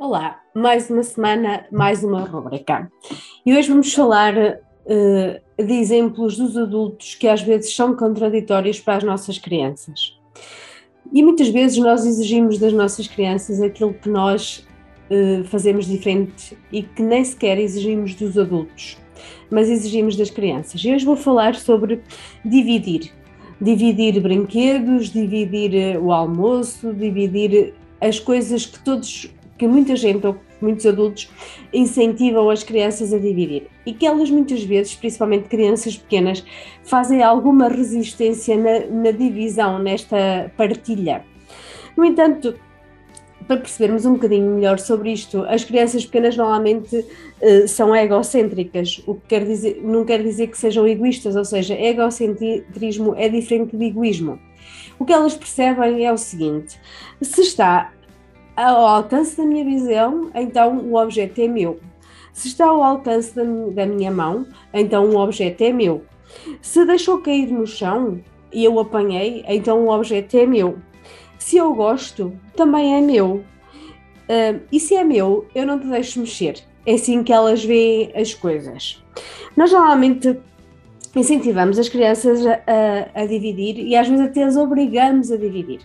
Olá, mais uma semana, mais uma rubrica. E hoje vamos falar uh, de exemplos dos adultos que às vezes são contraditórios para as nossas crianças. E muitas vezes nós exigimos das nossas crianças aquilo que nós uh, fazemos diferente e que nem sequer exigimos dos adultos, mas exigimos das crianças. E hoje vou falar sobre dividir. Dividir brinquedos, dividir eh, o almoço, dividir as coisas que todos que muita gente ou muitos adultos incentivam as crianças a dividir e que elas muitas vezes, principalmente crianças pequenas, fazem alguma resistência na, na divisão, nesta partilha. No entanto, para percebermos um bocadinho melhor sobre isto, as crianças pequenas normalmente uh, são egocêntricas, o que quer dizer, não quer dizer que sejam egoístas, ou seja, egocentrismo é diferente de egoísmo. O que elas percebem é o seguinte: se está ao alcance da minha visão, então o objeto é meu. Se está ao alcance da, minha mão, então o objeto é meu. Se deixou cair no chão e eu apanhei, então o objeto é meu. Se eu gosto, também é meu. Uh, e se é meu, eu não te deixo mexer. É assim que elas veem as coisas. Nós normalmente incentivamos as crianças a, a dividir e às vezes até as obrigamos a dividir.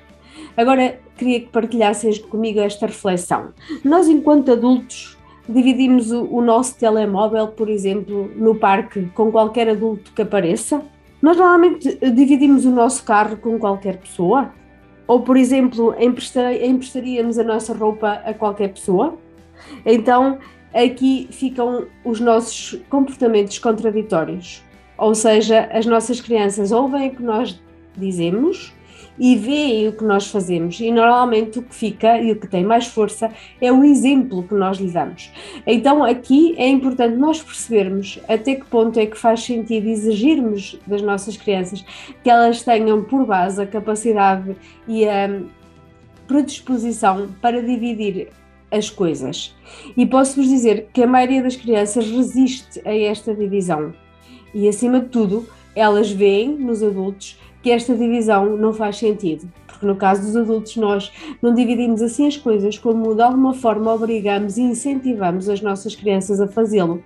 Agora, queria que partilhassem comigo esta reflexão. Nós, enquanto adultos, dividimos o, o nosso telemóvel, por exemplo, no parque com qualquer adulto que apareça? Nós normalmente dividimos o nosso carro com qualquer pessoa? Ou, por exemplo, emprestar, emprestaríamos a nossa roupa a qualquer pessoa? Então, aqui ficam os nossos comportamentos contraditórios. Ou seja, as nossas crianças ouvem o que nós dizemos e veem o que nós fazemos. E normalmente o que fica e o que tem mais força é o exemplo que nós lhe damos. Então aqui é importante nós percebermos até que ponto é que faz sentido exigirmos das nossas crianças que elas tenham por base a capacidade e a predisposição para dividir as coisas. E posso-vos dizer que a maioria das crianças resiste a esta divisão. E acima de tudo, elas veem nos adultos que esta divisão não faz sentido, porque no caso dos adultos nós não dividimos assim as coisas como de alguma forma obrigamos e incentivamos as nossas crianças a fazê-lo.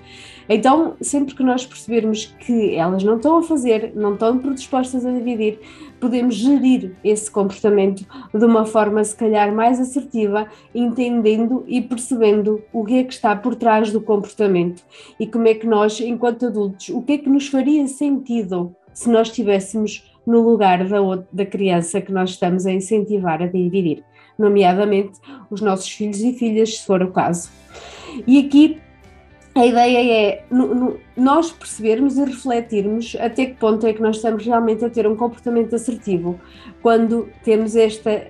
Então, sempre que nós percebermos que elas não estão a fazer, não estão predispostas a dividir, podemos gerir esse comportamento de uma forma se calhar mais assertiva, entendendo e percebendo o que é que está por trás do comportamento e como é que nós, enquanto adultos, o que é que nos faria sentido se nós estivéssemos no lugar da, da criança que nós estamos a incentivar a dividir, nomeadamente os nossos filhos e filhas, se for o caso. E aqui a ideia é nós percebermos e refletirmos até que ponto é que nós estamos realmente a ter um comportamento assertivo quando temos esta,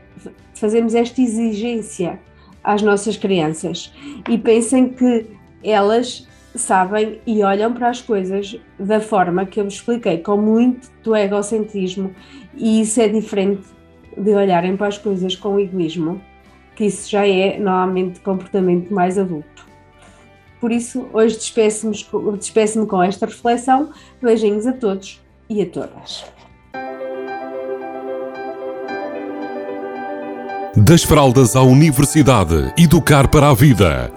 fazemos esta exigência às nossas crianças e pensem que elas sabem e olham para as coisas da forma que eu vos expliquei, com muito do egocentrismo, e isso é diferente de olharem para as coisas com egoísmo, que isso já é normalmente comportamento mais adulto. Por isso, hoje despeço-me despeço com esta reflexão. Beijinhos a todos e a todas. Das fraldas à universidade, educar para a vida.